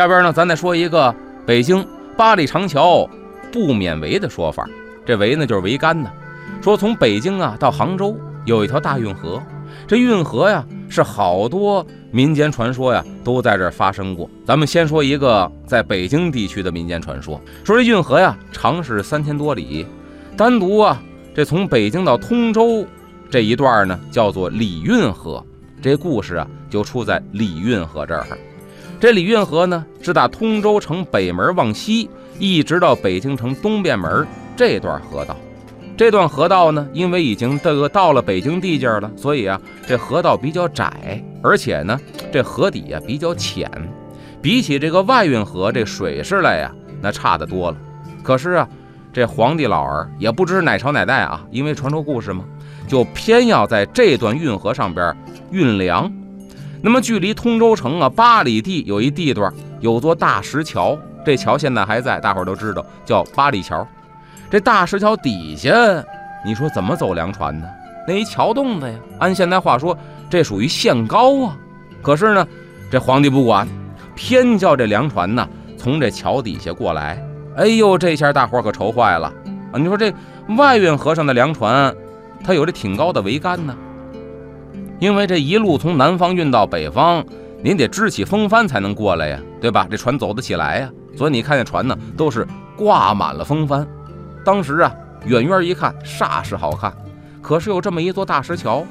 下边呢，咱再说一个北京八里长桥不免围的说法。这围呢，就是桅杆呢。说从北京啊到杭州有一条大运河，这运河呀是好多民间传说呀都在这儿发生过。咱们先说一个在北京地区的民间传说，说这运河呀长是三千多里，单独啊这从北京到通州这一段呢叫做里运河。这故事啊就出在里运河这儿。这礼运河呢是打通州城北门往西，一直到北京城东便门这段河道。这段河道呢，因为已经这个到了北京地界了，所以啊，这河道比较窄，而且呢，这河底啊比较浅，比起这个外运河这水势来呀，那差得多了。可是啊，这皇帝老儿也不知是哪朝哪代啊，因为传说故事嘛，就偏要在这段运河上边运粮。那么距离通州城啊八里地有一地段有座大石桥，这桥现在还在，大伙儿都知道，叫八里桥。这大石桥底下，你说怎么走粮船呢？那一桥洞子呀，按现代话说，这属于限高啊。可是呢，这皇帝不管，偏叫这粮船呢从这桥底下过来。哎呦，这下大伙可愁坏了啊！你说这外运河上的粮船，它有这挺高的桅杆呢，因为这一路从南方运到北方，您得支起风帆才能过来呀，对吧？这船走得起来呀。所以你看见船呢，都是挂满了风帆。当时啊，远远一看，煞是好看。可是有这么一座大石桥，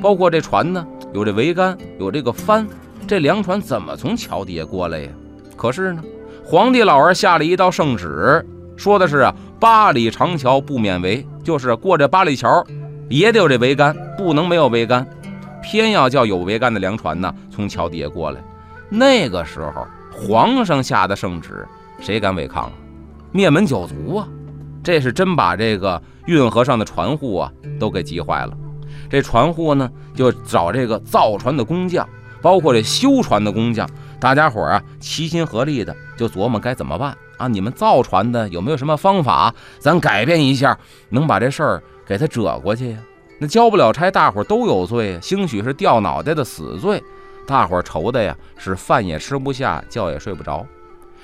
包括这船呢，有这桅杆，有这个帆，这粮船怎么从桥底下过来呀？可是呢，皇帝老儿下了一道圣旨，说的是啊，八里长桥不免围，就是过这八里桥也得有这桅杆，不能没有桅杆，偏要叫有桅杆的粮船呢从桥底下过来。那个时候，皇上下的圣旨，谁敢违抗啊？灭门九族啊！这是真把这个运河上的船户啊都给急坏了。这船户呢就找这个造船的工匠，包括这修船的工匠，大家伙啊齐心合力的就琢磨该怎么办啊？你们造船的有没有什么方法，咱改变一下，能把这事儿给他折过去呀？那交不了差，大伙都有罪，兴许是掉脑袋的死罪。大伙愁的呀是饭也吃不下，觉也睡不着。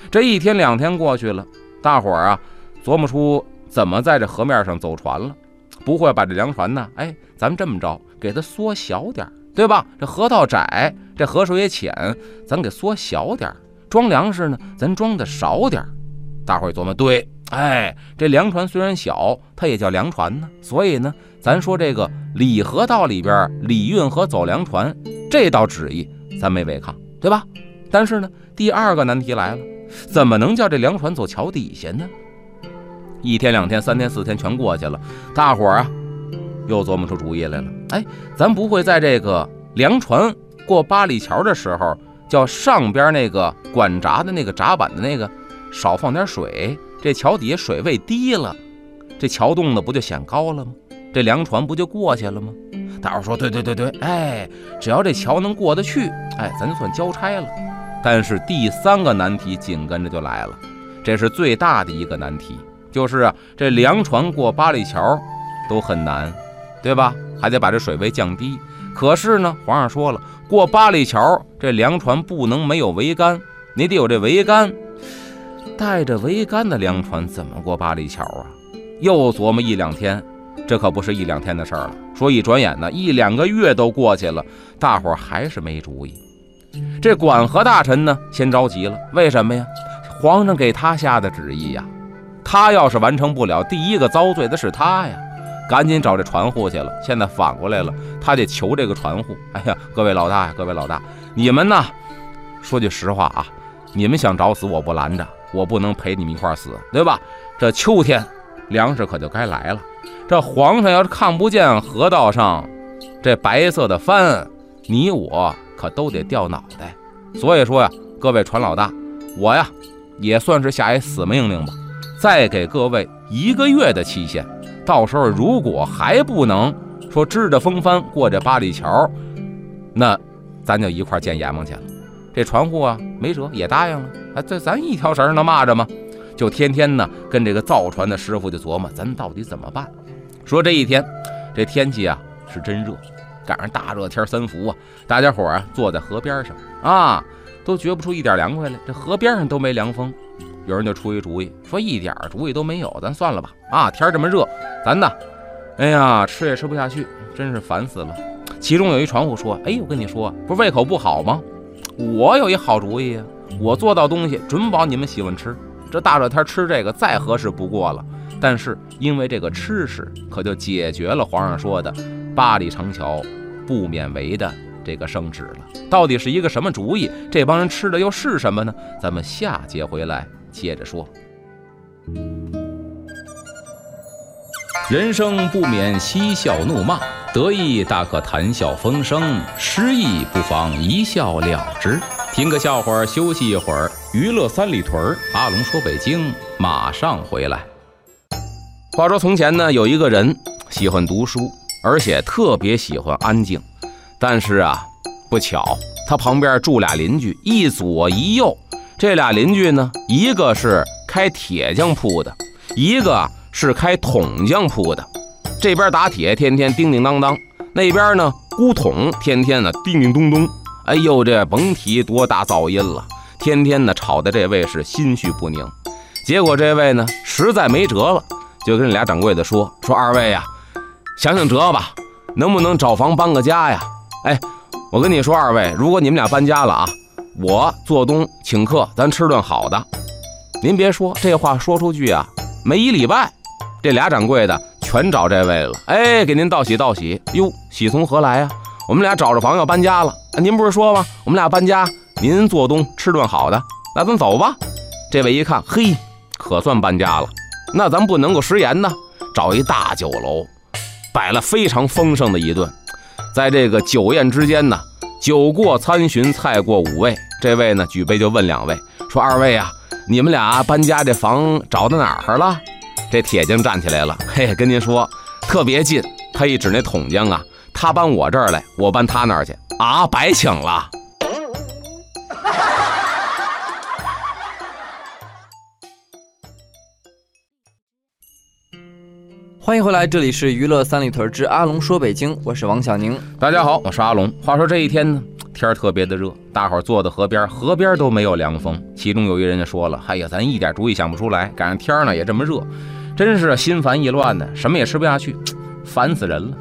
这一天两天过去了，大伙儿啊。琢磨出怎么在这河面上走船了，不会把这粮船呢？哎，咱们这么着，给它缩小点儿，对吧？这河道窄，这河水也浅，咱给缩小点儿，装粮食呢，咱装的少点儿。大伙儿琢磨，对，哎，这粮船虽然小，它也叫粮船呢。所以呢，咱说这个里河道里边李运河走粮船这道旨意，咱没违抗，对吧？但是呢，第二个难题来了，怎么能叫这粮船走桥底下呢？一天两天三天四天全过去了，大伙儿啊又琢磨出主意来了。哎，咱不会在这个粮船过八里桥的时候，叫上边那个管闸的那个闸板的那个少放点水，这桥底下水位低了，这桥洞子不就显高了吗？这粮船不就过去了吗？大伙说对对对对，哎，只要这桥能过得去，哎，咱就算交差了。但是第三个难题紧跟着就来了，这是最大的一个难题。就是，这粮船过八里桥都很难，对吧？还得把这水位降低。可是呢，皇上说了，过八里桥这粮船不能没有桅杆，你得有这桅杆。带着桅杆的粮船怎么过八里桥啊？又琢磨一两天，这可不是一两天的事儿了。说一转眼呢，一两个月都过去了，大伙儿还是没主意。这管河大臣呢，先着急了。为什么呀？皇上给他下的旨意呀。他要是完成不了，第一个遭罪的是他呀！赶紧找这船户去了。现在反过来了，他得求这个船户。哎呀，各位老大呀，各位老大，你们呢？说句实话啊，你们想找死，我不拦着，我不能陪你们一块儿死，对吧？这秋天粮食可就该来了。这皇上要是看不见河道上这白色的帆，你我可都得掉脑袋。所以说呀，各位船老大，我呀也算是下一死命令吧。再给各位一个月的期限，到时候如果还不能说支着风帆过这八里桥，那咱就一块见阎王去了。这船户啊，没辙，也答应了。啊，这咱一条绳能蚂蚱吗？就天天呢跟这个造船的师傅就琢磨，咱到底怎么办？说这一天，这天气啊是真热，赶上大热天三伏啊，大家伙啊坐在河边上啊，都觉不出一点凉快来。这河边上都没凉风，有人就出一主意，说一点主意都没有，咱算了吧。啊，天这么热，咱呢，哎呀，吃也吃不下去，真是烦死了。其中有一船户说：“哎，我跟你说，不是胃口不好吗？我有一好主意呀，我做到东西准保你们喜欢吃。这大热天吃这个再合适不过了。但是因为这个吃食，可就解决了皇上说的八里长桥不免为的这个圣旨了。到底是一个什么主意？这帮人吃的又是什么呢？咱们下节回来接着说。人生不免嬉笑怒骂。”得意大可谈笑风生，失意不妨一笑了之。听个笑话，休息一会儿。娱乐三里屯，阿龙说北京，马上回来。话说从前呢，有一个人喜欢读书，而且特别喜欢安静。但是啊，不巧，他旁边住俩邻居，一左一右。这俩邻居呢，一个是开铁匠铺的，一个是开桶匠铺的。这边打铁，天天叮叮当当；那边呢，箍桶，天天呢叮叮咚咚。哎呦，这甭提多大噪音了，天天呢吵得这位是心绪不宁。结果这位呢，实在没辙了，就跟俩掌柜的说：“说二位呀，想想辙吧，能不能找房搬个家呀？”哎，我跟你说，二位，如果你们俩搬家了啊，我做东请客，咱吃顿好的。您别说这话说出去啊，没一礼拜，这俩掌柜的。全找这位了，哎，给您道喜道喜哟，喜从何来呀？我们俩找着房要搬家了，您不是说吗？我们俩搬家，您做东吃顿好的，那咱走吧。这位一看，嘿，可算搬家了，那咱不能够食言呢，找一大酒楼，摆了非常丰盛的一顿。在这个酒宴之间呢，酒过三巡，菜过五味，这位呢举杯就问两位说：“二位啊，你们俩搬家这房找到哪儿了？”这铁匠站起来了，嘿，跟您说，特别近。他一指那桶匠啊，他搬我这儿来，我搬他那儿去啊，白请了。欢迎回来，这里是娱乐三里屯之阿龙说北京，我是王小宁。大家好，我是阿龙。话说这一天呢，天儿特别的热，大伙儿坐在河边，河边都没有凉风。其中有一人就说了：“哎呀，咱一点主意想不出来，赶上天儿呢也这么热。”真是心烦意乱的，什么也吃不下去，烦死人了。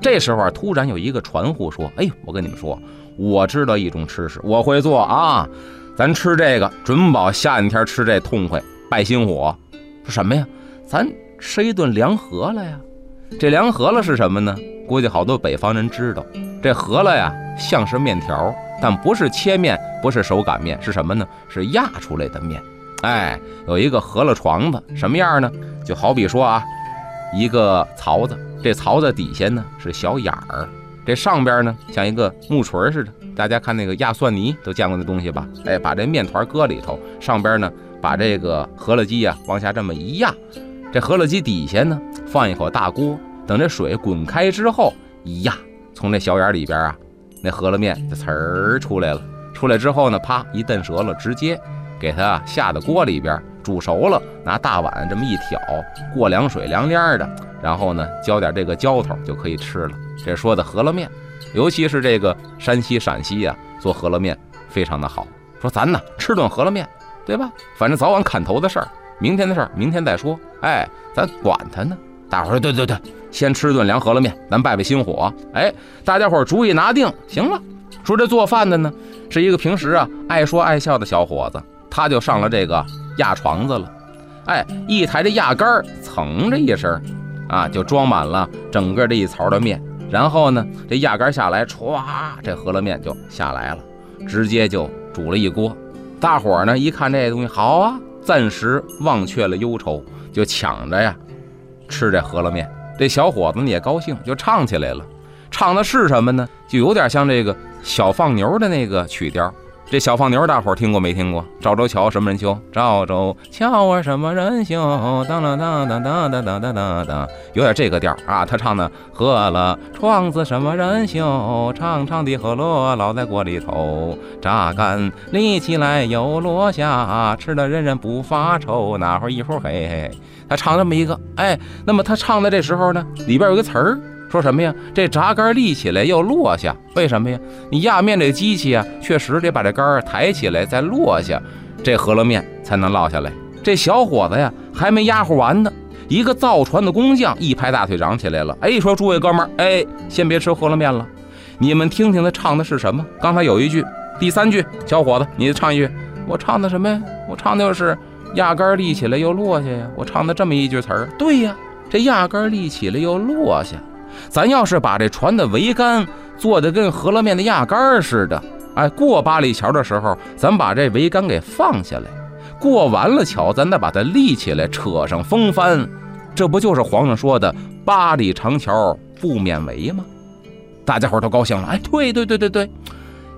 这时候啊，突然有一个船户说：“哎，我跟你们说，我知道一种吃食，我会做啊，咱吃这个准保夏天吃这痛快，败心火。说什么呀？咱吃一顿凉饸饹呀。这凉饸饹是什么呢？估计好多北方人知道，这饸饹呀，像是面条，但不是切面，不是手擀面，是什么呢？是压出来的面。”哎，有一个饸饹床子，什么样呢？就好比说啊，一个槽子，这槽子底下呢是小眼儿，这上边呢像一个木锤似的。大家看那个压蒜泥都见过那东西吧？哎，把这面团搁里头，上边呢把这个饸饹机啊往下这么一压，这饸饹机底下呢放一口大锅，等这水滚开之后一压，从这小眼里边啊，那饸饹面就呲儿出来了。出来之后呢，啪一蹬折了，直接。给它下到锅里边煮熟了，拿大碗这么一挑，过凉水凉凉的，然后呢浇点这个浇头就可以吃了。这说的饸饹面，尤其是这个山西、陕西呀，做饸饹面非常的好。说咱呢吃顿饸饹面，对吧？反正早晚砍头的事儿，明天的事儿明天再说。哎，咱管他呢。大伙儿说对对对，先吃顿凉饸饹面，咱败败心火。哎，大家伙儿主意拿定，行了。说这做饭的呢，是一个平时啊爱说爱笑的小伙子。他就上了这个压床子了，哎，一抬这压杆儿，噌的一声，啊，就装满了整个这一槽的面。然后呢，这压杆下来，歘，这饸饹面就下来了，直接就煮了一锅。大伙儿呢一看这东西好啊，暂时忘却了忧愁，就抢着呀吃这饸饹面。这小伙子呢也高兴，就唱起来了。唱的是什么呢？就有点像这个小放牛的那个曲调。这小放牛，大伙儿听过没听过？赵州桥什么人修？赵州桥啊，什么人修？当当当当当当当当当，有点这个调啊。他唱的喝了窗子什么人修？长长的饸饹烙在锅里头，榨干立起来又落下，吃的人人不发愁。那会一会儿嘿，他唱这么一个，哎，那么他唱的这时候呢，里边有个词儿，说什么呀？这闸杆立起来又落下，为什么呀？你压面这机器啊，确实得把这杆抬起来再落下，这饸饹面才能落下来。这小伙子呀，还没压乎完呢，一个造船的工匠一拍大腿嚷起来了，哎，说诸位哥们儿，哎，先别吃饸饹面了，你们听听他唱的是什么？刚才有一句，第三句，小伙子，你唱一句，我唱的什么呀？我唱的就是压杆立起来又落下呀，我唱的这么一句词儿。对呀，这压杆立起来又落下。咱要是把这船的桅杆做的跟饸饹面的压杆似的，哎，过八里桥的时候，咱把这桅杆给放下来，过完了桥，咱再把它立起来，扯上风帆，这不就是皇上说的八里长桥不免围吗？大家伙都高兴了，哎，对对对对对，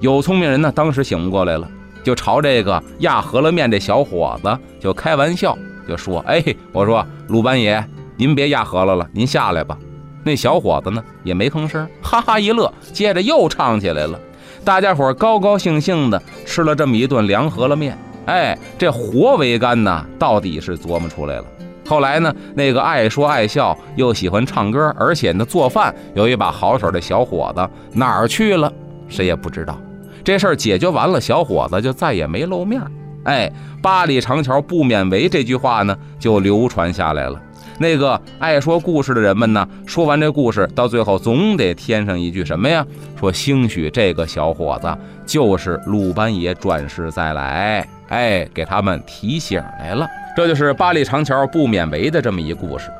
有聪明人呢，当时醒悟过来了，就朝这个压饸饹面这小伙子就开玩笑，就说，哎，我说鲁班爷，您别压饸饹了，您下来吧。那小伙子呢也没吭声，哈哈一乐，接着又唱起来了。大家伙高高兴兴的吃了这么一顿凉饸饹面。哎，这活桅杆呢，到底是琢磨出来了。后来呢，那个爱说爱笑又喜欢唱歌，而且呢做饭有一把好手的小伙子哪儿去了？谁也不知道。这事儿解决完了，小伙子就再也没露面。哎，八里长桥不免围这句话呢，就流传下来了。那个爱说故事的人们呢，说完这故事，到最后总得添上一句什么呀？说兴许这个小伙子就是鲁班爷转世再来，哎，给他们提醒来了。这就是八里长桥不免为的这么一故事。